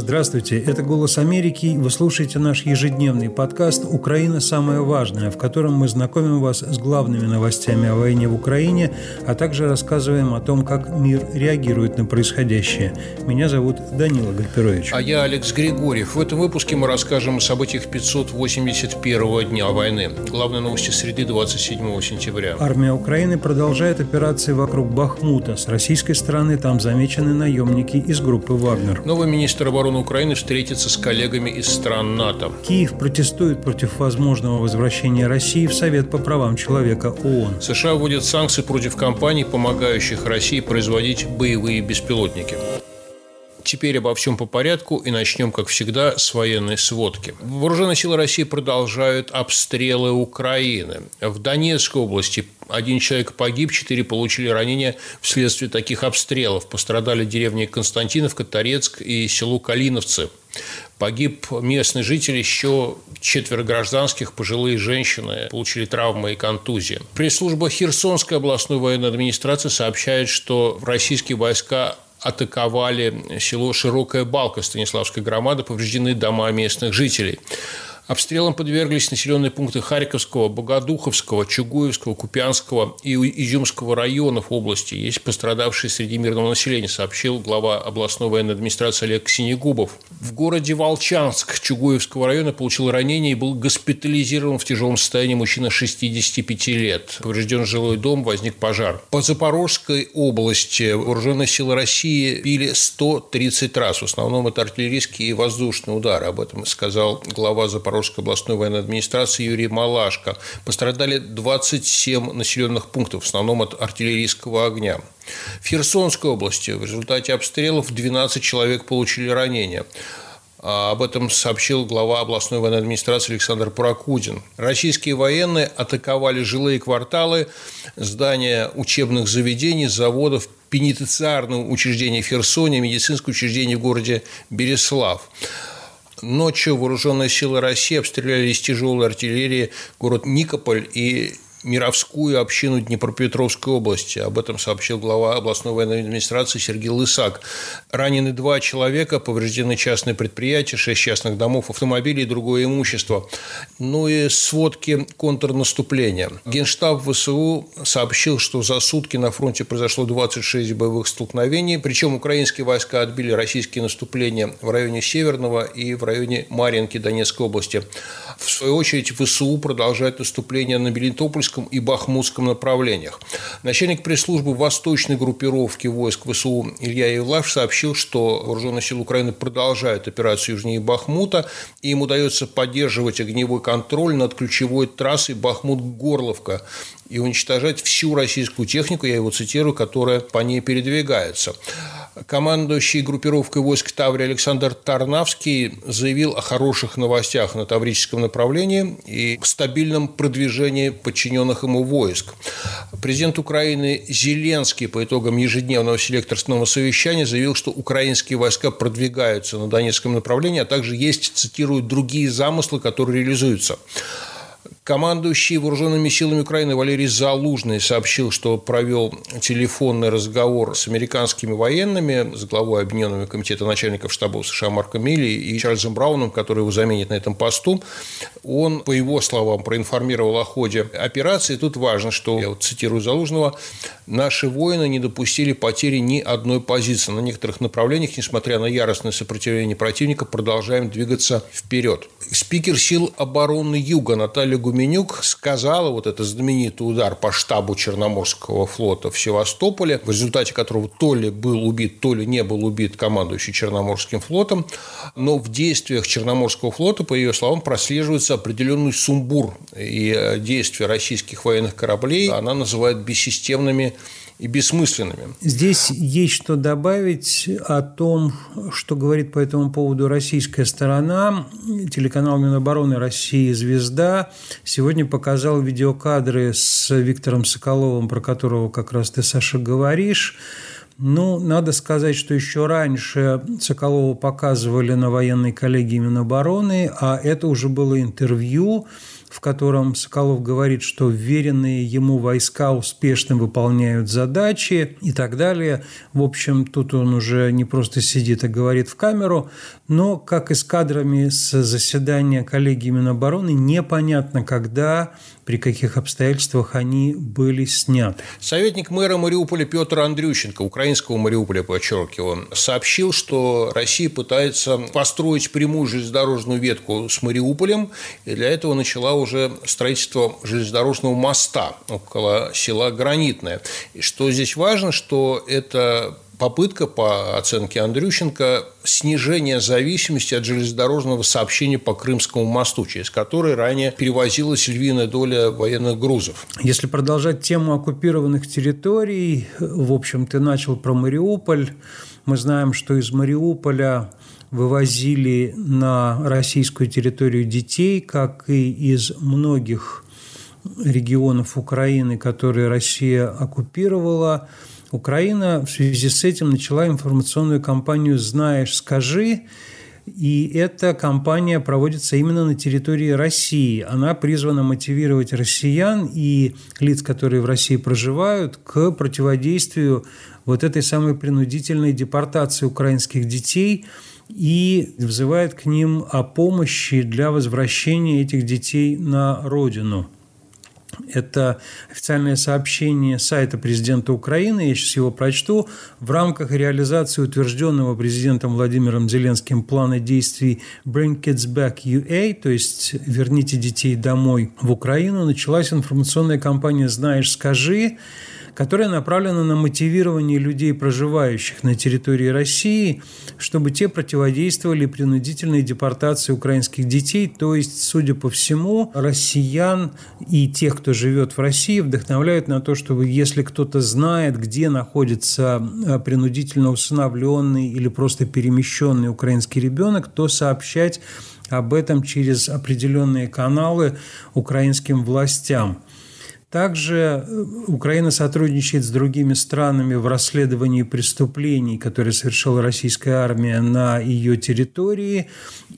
Здравствуйте, это «Голос Америки». Вы слушаете наш ежедневный подкаст «Украина. Самое важное», в котором мы знакомим вас с главными новостями о войне в Украине, а также рассказываем о том, как мир реагирует на происходящее. Меня зовут Данила Гальперович. А я Алекс Григорьев. В этом выпуске мы расскажем о событиях 581 дня войны. Главные новости среды 27 сентября. Армия Украины продолжает операции вокруг Бахмута. С российской стороны там замечены наемники из группы «Вагнер». Новый министр обороны обороны Украины встретиться с коллегами из стран НАТО. Киев протестует против возможного возвращения России в Совет по правам человека ООН. США вводят санкции против компаний, помогающих России производить боевые беспилотники. Теперь обо всем по порядку и начнем, как всегда, с военной сводки. Вооруженные силы России продолжают обстрелы Украины. В Донецкой области один человек погиб, четыре получили ранения вследствие таких обстрелов. Пострадали деревни Константиновка, Торецк и село Калиновцы. Погиб местный житель, еще четверо гражданских, пожилые женщины получили травмы и контузии. Пресс-служба Херсонской областной военной администрации сообщает, что российские войска атаковали село Широкая Балка Станиславской громады, повреждены дома местных жителей. Обстрелам подверглись населенные пункты Харьковского, Богодуховского, Чугуевского, Купянского и Изюмского районов области. Есть пострадавшие среди мирного населения, сообщил глава областной военной администрации Олег Синегубов. В городе Волчанск Чугуевского района получил ранение и был госпитализирован в тяжелом состоянии мужчина 65 лет. Поврежден жилой дом, возник пожар. По Запорожской области вооруженные силы России били 130 раз. В основном это артиллерийские и воздушные удары. Об этом сказал глава Запорожской Запорожской областной военной администрации Юрий Малашко. Пострадали 27 населенных пунктов, в основном от артиллерийского огня. В Херсонской области в результате обстрелов 12 человек получили ранения. А об этом сообщил глава областной военной администрации Александр Прокудин. Российские военные атаковали жилые кварталы, здания учебных заведений, заводов, пенитенциарные учреждения в Херсоне, медицинское учреждение в городе Береслав. Ночью вооруженные силы России обстреляли из тяжелой артиллерии город Никополь и Мировскую общину Днепропетровской области. Об этом сообщил глава областной военной администрации Сергей Лысак. Ранены два человека, повреждены частные предприятия, шесть частных домов, автомобили и другое имущество. Ну и сводки контрнаступления. Генштаб ВСУ сообщил, что за сутки на фронте произошло 26 боевых столкновений, причем украинские войска отбили российские наступления в районе Северного и в районе Марьинки Донецкой области. В свою очередь ВСУ продолжает наступление на Мелитопольск Курском и Бахмутском направлениях. Начальник пресс-службы восточной группировки войск ВСУ Илья Евлаш сообщил, что вооруженные силы Украины продолжают операцию южнее Бахмута, и им удается поддерживать огневой контроль над ключевой трассой Бахмут-Горловка и уничтожать всю российскую технику, я его цитирую, которая по ней передвигается. Командующий группировкой войск Таври Александр Тарнавский заявил о хороших новостях на таврическом направлении и стабильном продвижении подчиненных ему войск. Президент Украины Зеленский по итогам ежедневного селекторного совещания заявил, что украинские войска продвигаются на Донецком направлении, а также есть, цитирую, другие замыслы, которые реализуются. Командующий вооруженными силами Украины Валерий Залужный сообщил, что провел телефонный разговор с американскими военными, с главой Объединенного комитета начальников штабов США Марко Милли и Чарльзом Брауном, который его заменит на этом посту. Он, по его словам, проинформировал о ходе операции. Тут важно, что, я вот цитирую Залужного, наши воины не допустили потери ни одной позиции. На некоторых направлениях, несмотря на яростное сопротивление противника, продолжаем двигаться вперед. Спикер сил обороны Юга Наталья Гуменюк сказала вот этот знаменитый удар по штабу Черноморского флота в Севастополе, в результате которого то ли был убит, то ли не был убит командующий Черноморским флотом, но в действиях Черноморского флота, по ее словам, прослеживается определенный сумбур, и э, действия российских военных кораблей она называет бессистемными и бессмысленными. Здесь есть что добавить о том, что говорит по этому поводу российская сторона. Телеканал Минобороны России «Звезда» сегодня показал видеокадры с Виктором Соколовым, про которого как раз ты, Саша, говоришь. Ну, надо сказать, что еще раньше Соколова показывали на военной коллегии Минобороны, а это уже было интервью в котором Соколов говорит, что веренные ему войска успешно выполняют задачи и так далее. В общем, тут он уже не просто сидит и говорит в камеру, но, как и с кадрами с заседания коллегии Минобороны, непонятно, когда при каких обстоятельствах они были сняты. Советник мэра Мариуполя Петр Андрющенко, украинского Мариуполя, подчеркиваю, сообщил, что Россия пытается построить прямую железнодорожную ветку с Мариуполем, и для этого начала уже строительство железнодорожного моста около села Гранитное. И что здесь важно, что это попытка, по оценке Андрющенко, снижения зависимости от железнодорожного сообщения по Крымскому мосту, через который ранее перевозилась львиная доля военных грузов. Если продолжать тему оккупированных территорий, в общем, ты начал про Мариуполь. Мы знаем, что из Мариуполя вывозили на российскую территорию детей, как и из многих регионов Украины, которые Россия оккупировала – Украина в связи с этим начала информационную кампанию «Знаешь, скажи», и эта кампания проводится именно на территории России. Она призвана мотивировать россиян и лиц, которые в России проживают, к противодействию вот этой самой принудительной депортации украинских детей и взывает к ним о помощи для возвращения этих детей на родину. Это официальное сообщение сайта президента Украины, я сейчас его прочту. В рамках реализации утвержденного президентом Владимиром Зеленским плана действий Bring Kids Back UA, то есть «Верните детей домой» в Украину, началась информационная кампания «Знаешь, скажи», которая направлена на мотивирование людей, проживающих на территории России, чтобы те противодействовали принудительной депортации украинских детей, то есть, судя по всему, россиян и тех, кто живет в России, вдохновляют на то, чтобы если кто-то знает, где находится э, принудительно усыновленный или просто перемещенный украинский ребенок, то сообщать об этом через определенные каналы украинским властям. Также э, Украина сотрудничает с другими странами в расследовании преступлений, которые совершила российская армия на ее территории.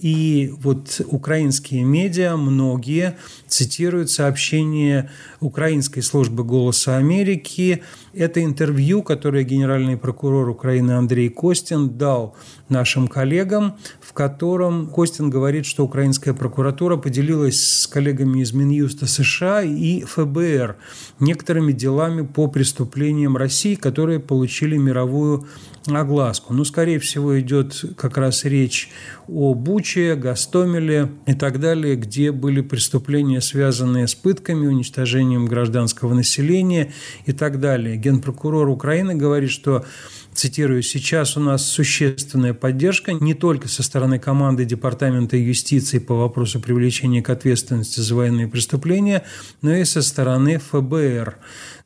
И вот украинские медиа, многие, цитируют сообщение украинской службы «Голоса Америки». Это интервью, которое генеральный прокурор Украины Андрей Костин дал нашим коллегам, в котором Костин говорит, что украинская прокуратура поделилась с коллегами из Минюста США и ФБР некоторыми делами по преступлениям России, которые получили мировую огласку. Ну, скорее всего, идет как раз речь о Буче, Гастомеле и так далее, где были преступления, связанные с пытками, уничтожением гражданского населения и так далее. Генпрокурор Украины говорит, что цитирую, «сейчас у нас существенная поддержка не только со стороны команды Департамента юстиции по вопросу привлечения к ответственности за военные преступления, но и со стороны ФБР».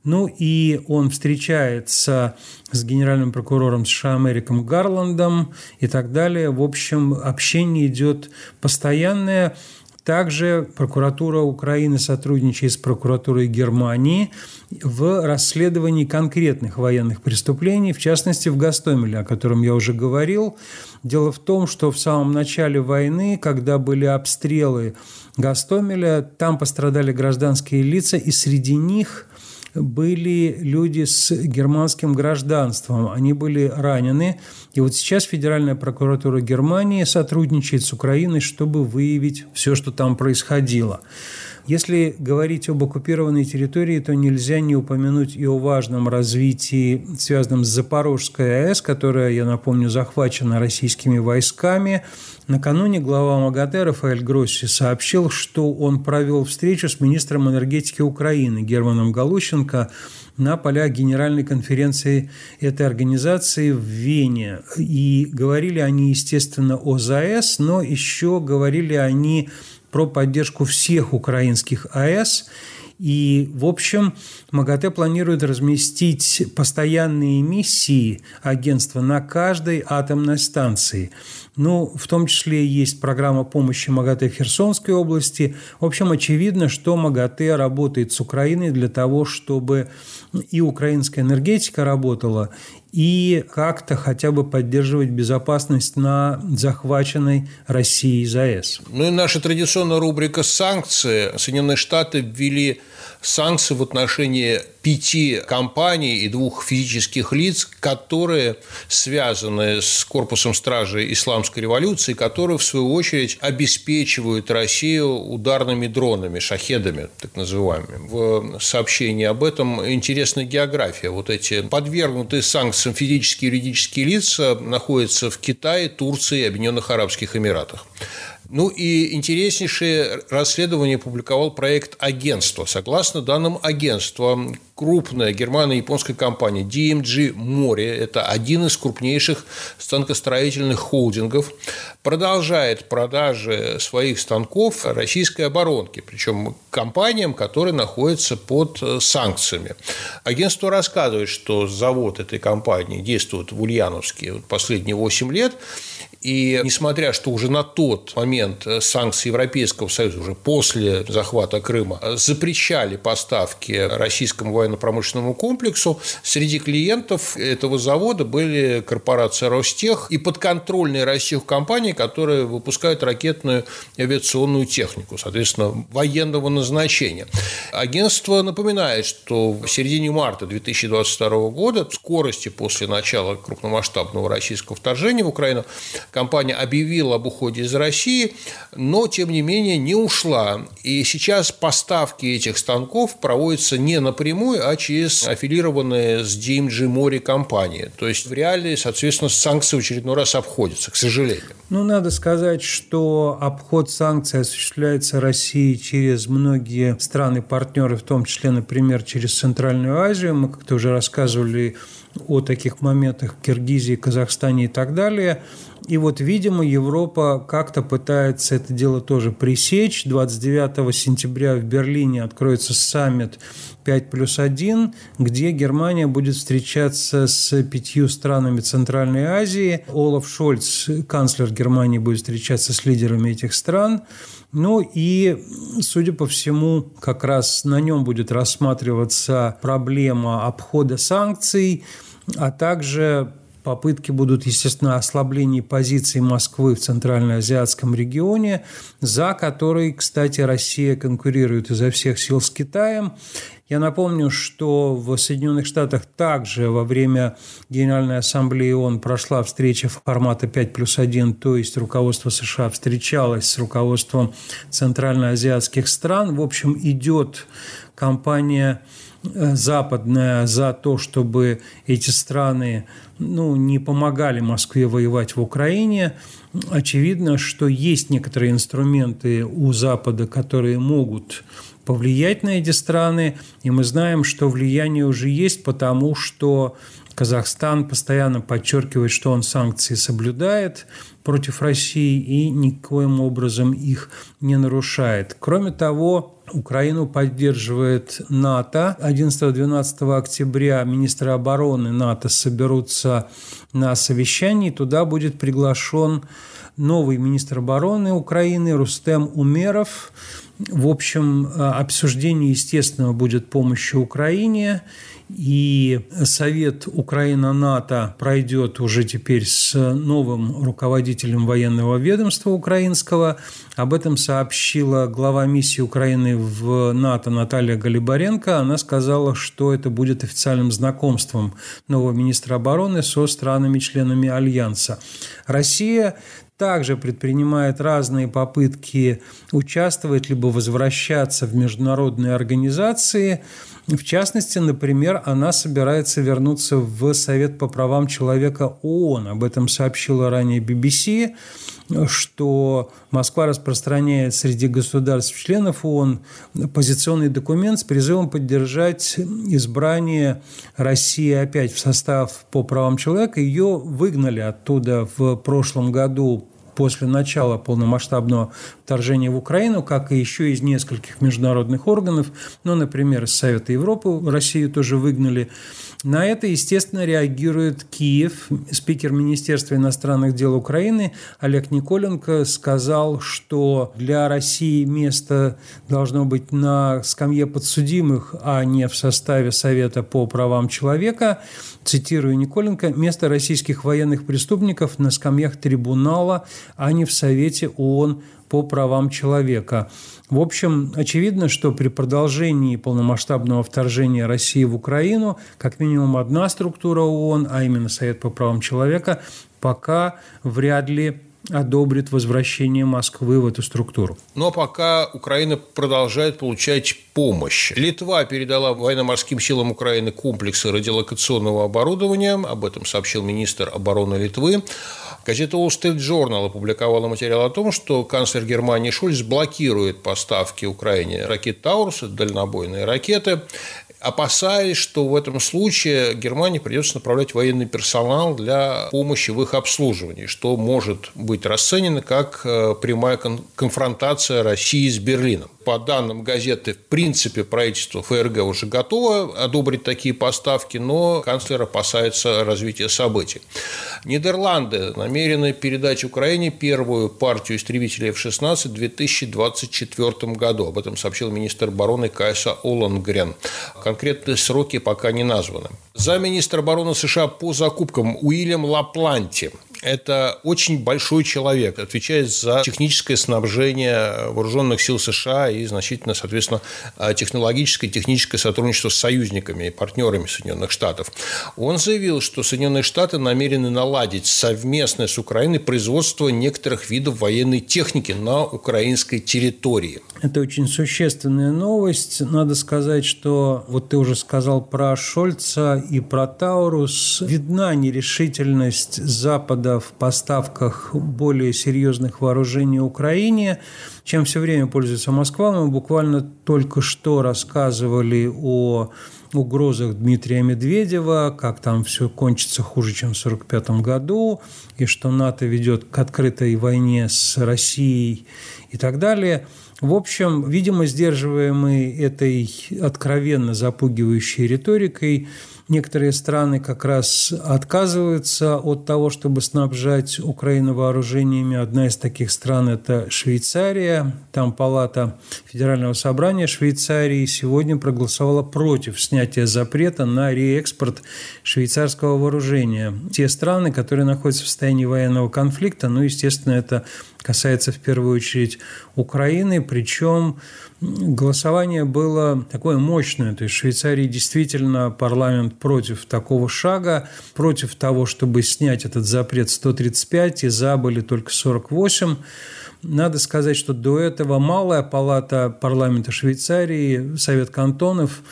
Ну и он встречается с генеральным прокурором США Америком Гарландом и так далее. В общем, общение идет постоянное. Также прокуратура Украины сотрудничает с прокуратурой Германии в расследовании конкретных военных преступлений, в частности в Гастомеле, о котором я уже говорил. Дело в том, что в самом начале войны, когда были обстрелы Гастомеля, там пострадали гражданские лица, и среди них были люди с германским гражданством. Они были ранены. И вот сейчас Федеральная прокуратура Германии сотрудничает с Украиной, чтобы выявить все, что там происходило. Если говорить об оккупированной территории, то нельзя не упомянуть и о важном развитии, связанном с Запорожской АЭС, которая, я напомню, захвачена российскими войсками. Накануне глава МАГАТЭ Рафаэль Гросси сообщил, что он провел встречу с министром энергетики Украины Германом Галущенко на полях Генеральной конференции этой организации в Вене. И говорили они, естественно, о ЗАЭС, но еще говорили они про поддержку всех украинских АЭС. И, в общем, МАГАТЭ планирует разместить постоянные миссии агентства на каждой атомной станции. Ну, в том числе есть программа помощи МАГАТЭ в Херсонской области. В общем, очевидно, что МАГАТЭ работает с Украиной для того, чтобы и украинская энергетика работала, и как-то хотя бы поддерживать безопасность на захваченной Россией ЗАЭС. Ну и наша традиционная рубрика «Санкции». Соединенные Штаты ввели санкции в отношении пяти компаний и двух физических лиц, которые связаны с корпусом стражи исламской революции, которые, в свою очередь, обеспечивают Россию ударными дронами, шахедами, так называемыми. В сообщении об этом интересная география. Вот эти подвергнутые санкциям физические и юридические лица находятся в Китае, Турции и Объединенных Арабских Эмиратах. Ну и интереснейшее расследование публиковал проект агентства. Согласно данным агентства, крупная германо-японская компания DMG Море, это один из крупнейших станкостроительных холдингов, продолжает продажи своих станков российской оборонки, причем компаниям, которые находятся под санкциями. Агентство рассказывает, что завод этой компании действует в Ульяновске последние 8 лет, и несмотря, что уже на тот момент санкции Европейского Союза, уже после захвата Крыма, запрещали поставки российскому военно-промышленному комплексу, среди клиентов этого завода были корпорация Ростех и подконтрольные Россию компании, которые выпускают ракетную авиационную технику, соответственно, военного назначения. Агентство напоминает, что в середине марта 2022 года, скорости после начала крупномасштабного российского вторжения в Украину, компания объявила об уходе из России, но, тем не менее, не ушла. И сейчас поставки этих станков проводятся не напрямую, а через аффилированные с DMG Море компании. То есть, в реалии, соответственно, санкции в очередной раз обходятся, к сожалению. Ну, надо сказать, что обход санкций осуществляется Россией через многие страны-партнеры, в том числе, например, через Центральную Азию. Мы как-то уже рассказывали о таких моментах в Киргизии, Казахстане и так далее. И вот, видимо, Европа как-то пытается это дело тоже пресечь. 29 сентября в Берлине откроется саммит 5 плюс 1, где Германия будет встречаться с пятью странами Центральной Азии. Олаф Шольц, канцлер Германии, будет встречаться с лидерами этих стран. Ну и, судя по всему, как раз на нем будет рассматриваться проблема обхода санкций, а также Попытки будут, естественно, ослабления позиций Москвы в Центральноазиатском регионе, за который, кстати, Россия конкурирует изо всех сил с Китаем. Я напомню, что в Соединенных Штатах также во время Генеральной Ассамблеи ООН прошла встреча формата 5 плюс 1, то есть руководство США встречалось с руководством центральноазиатских стран. В общем, идет кампания западная за то, чтобы эти страны ну, не помогали Москве воевать в Украине. Очевидно, что есть некоторые инструменты у Запада, которые могут повлиять на эти страны, и мы знаем, что влияние уже есть, потому что Казахстан постоянно подчеркивает, что он санкции соблюдает против России и никоим образом их не нарушает. Кроме того, Украину поддерживает НАТО. 11-12 октября министры обороны НАТО соберутся на совещании. Туда будет приглашен новый министр обороны Украины Рустем Умеров. В общем, обсуждение, естественно, будет помощи Украине – и Совет Украина-НАТО пройдет уже теперь с новым руководителем военного ведомства украинского. Об этом сообщила глава миссии Украины в НАТО Наталья Галибаренко. Она сказала, что это будет официальным знакомством нового министра обороны со странами-членами Альянса. Россия также предпринимает разные попытки участвовать либо возвращаться в международные организации. В частности, например, она собирается вернуться в Совет по правам человека ООН. Об этом сообщила ранее BBC что Москва распространяет среди государств-членов ООН позиционный документ с призывом поддержать избрание России опять в состав по правам человека. Ее выгнали оттуда в прошлом году после начала полномасштабного вторжения в Украину, как и еще из нескольких международных органов, ну, например, из Совета Европы Россию тоже выгнали. На это, естественно, реагирует Киев. Спикер Министерства иностранных дел Украины Олег Николенко сказал, что для России место должно быть на скамье подсудимых, а не в составе Совета по правам человека. Цитирую Николенко, «Место российских военных преступников на скамьях трибунала, а не в Совете ООН по правам человека. В общем, очевидно, что при продолжении полномасштабного вторжения России в Украину как минимум одна структура ООН, а именно Совет по правам человека, пока вряд ли одобрит возвращение Москвы в эту структуру. Но пока Украина продолжает получать помощь. Литва передала военно-морским силам Украины комплексы радиолокационного оборудования, об этом сообщил министр обороны Литвы. Газета Wall Street Journal опубликовала материал о том, что канцлер Германии Шульц блокирует поставки Украине ракет «Таурус», дальнобойные ракеты опасаясь, что в этом случае Германии придется направлять военный персонал для помощи в их обслуживании, что может быть расценено как э, прямая конфронтация России с Берлином по данным газеты, в принципе, правительство ФРГ уже готово одобрить такие поставки, но канцлер опасается развития событий. Нидерланды намерены передать Украине первую партию истребителей F-16 в 2024 году. Об этом сообщил министр обороны Кайса Олангрен. Конкретные сроки пока не названы. Замминистра обороны США по закупкам Уильям Лапланти это очень большой человек, отвечает за техническое снабжение вооруженных сил США и значительно, соответственно, технологическое и техническое сотрудничество с союзниками и партнерами Соединенных Штатов. Он заявил, что Соединенные Штаты намерены наладить совместное с Украиной производство некоторых видов военной техники на украинской территории. Это очень существенная новость. Надо сказать, что вот ты уже сказал про Шольца и про Таурус. Видна нерешительность Запада в поставках более серьезных вооружений Украине, чем все время пользуется Москва. Мы буквально только что рассказывали о угрозах Дмитрия Медведева, как там все кончится хуже, чем в 1945 году, и что НАТО ведет к открытой войне с Россией и так далее – в общем, видимо, сдерживаемый этой откровенно запугивающей риторикой, некоторые страны как раз отказываются от того, чтобы снабжать Украину вооружениями. Одна из таких стран – это Швейцария. Там Палата Федерального собрания Швейцарии сегодня проголосовала против снятия запрета на реэкспорт швейцарского вооружения. Те страны, которые находятся в состоянии военного конфликта, ну, естественно, это касается в первую очередь Украины, причем голосование было такое мощное. То есть в Швейцарии действительно парламент против такого шага, против того, чтобы снять этот запрет 135, и за были только 48. Надо сказать, что до этого малая палата парламента Швейцарии, Совет кантонов,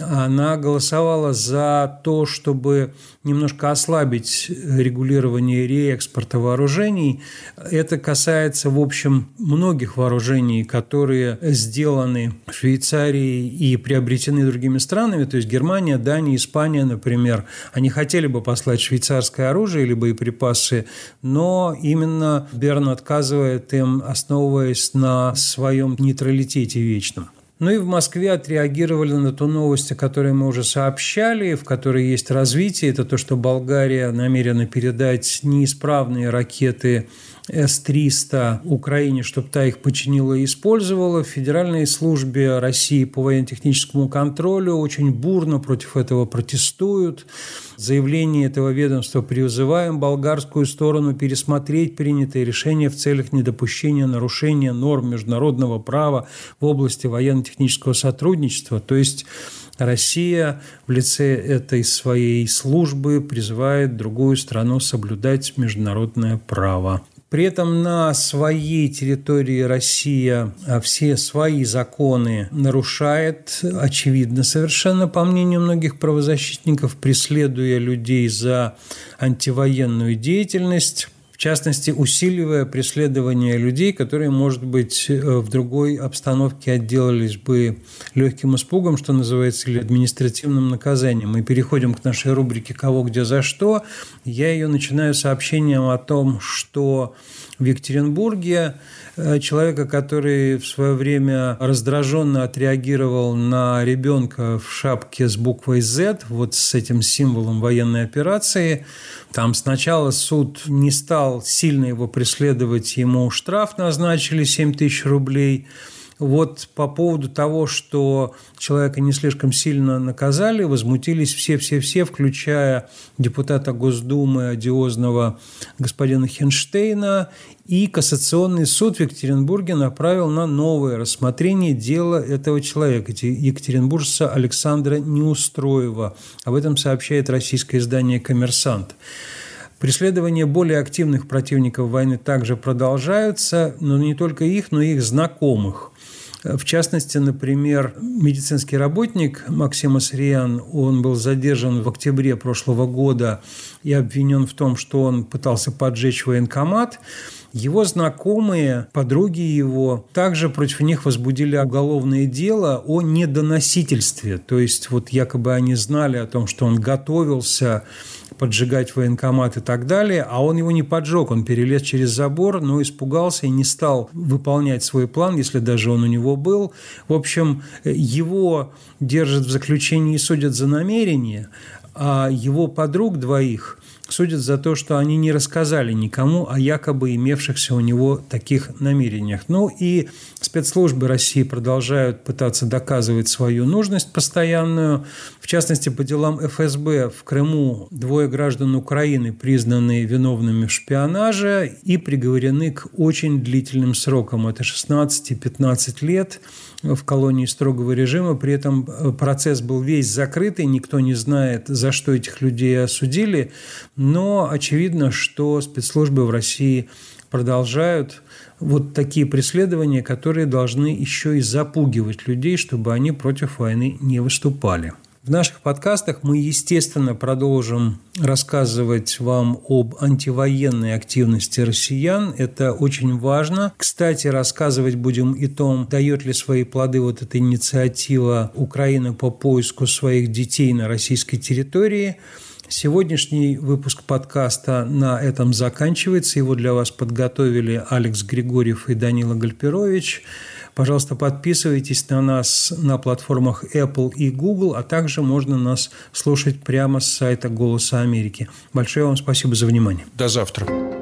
она голосовала за то, чтобы немножко ослабить регулирование реэкспорта вооружений. Это касается, в общем, многих вооружений, которые сделаны в Швейцарии и приобретены другими странами, то есть Германия, Дания, Испания, например. Они хотели бы послать швейцарское оружие или боеприпасы, но именно Берн отказывает им, основываясь на своем нейтралитете вечном. Ну и в Москве отреагировали на ту новость, о которой мы уже сообщали, в которой есть развитие. Это то, что Болгария намерена передать неисправные ракеты с-300 Украине, чтобы та их починила и использовала. В Федеральной службе России по военно-техническому контролю очень бурно против этого протестуют. Заявление этого ведомства призываем болгарскую сторону пересмотреть принятые решения в целях недопущения нарушения норм международного права в области военно-технического сотрудничества. То есть Россия в лице этой своей службы призывает другую страну соблюдать международное право. При этом на своей территории Россия а, все свои законы нарушает, очевидно совершенно, по мнению многих правозащитников, преследуя людей за антивоенную деятельность. В частности, усиливая преследование людей, которые, может быть, э, в другой обстановке отделались бы легким испугом, что называется, или административным наказанием. Мы переходим к нашей рубрике «Кого, где, за что». Я ее начинаю сообщением о том, что в Екатеринбурге человека, который в свое время раздраженно отреагировал на ребенка в шапке с буквой Z, вот с этим символом военной операции, там сначала суд не стал сильно его преследовать, ему штраф назначили 7 тысяч рублей. Вот по поводу того, что человека не слишком сильно наказали, возмутились все-все-все, включая депутата Госдумы одиозного господина Хенштейна. И Кассационный суд в Екатеринбурге направил на новое рассмотрение дела этого человека, екатеринбуржца Александра Неустроева. Об этом сообщает российское издание «Коммерсант». Преследования более активных противников войны также продолжаются, но не только их, но и их знакомых. В частности, например, медицинский работник Максим Асриан, он был задержан в октябре прошлого года и обвинен в том, что он пытался поджечь военкомат. Его знакомые, подруги его, также против них возбудили уголовное дело о недоносительстве. То есть вот якобы они знали о том, что он готовился поджигать военкомат и так далее, а он его не поджег, он перелез через забор, но испугался и не стал выполнять свой план, если даже он у него был. В общем, его держат в заключении и судят за намерение, а его подруг двоих судят за то, что они не рассказали никому о якобы имевшихся у него таких намерениях. Ну и спецслужбы России продолжают пытаться доказывать свою нужность постоянную. В частности, по делам ФСБ в Крыму двое граждан Украины признаны виновными в шпионаже и приговорены к очень длительным срокам. Это 16 и 15 лет в колонии строгого режима. При этом э, процесс был весь закрытый, никто не знает, за что этих людей осудили. Но очевидно, что спецслужбы в России продолжают вот такие преследования, которые должны еще и запугивать людей, чтобы они против войны не выступали. В наших подкастах мы, естественно, продолжим рассказывать вам об антивоенной активности россиян. Это очень важно. Кстати, рассказывать будем и том, дает ли свои плоды вот эта инициатива Украины по поиску своих детей на российской территории. Сегодняшний выпуск подкаста на этом заканчивается. Его для вас подготовили Алекс Григорьев и Данила Гальперович. Пожалуйста, подписывайтесь на нас на платформах Apple и Google, а также можно нас слушать прямо с сайта «Голоса Америки». Большое вам спасибо за внимание. До завтра.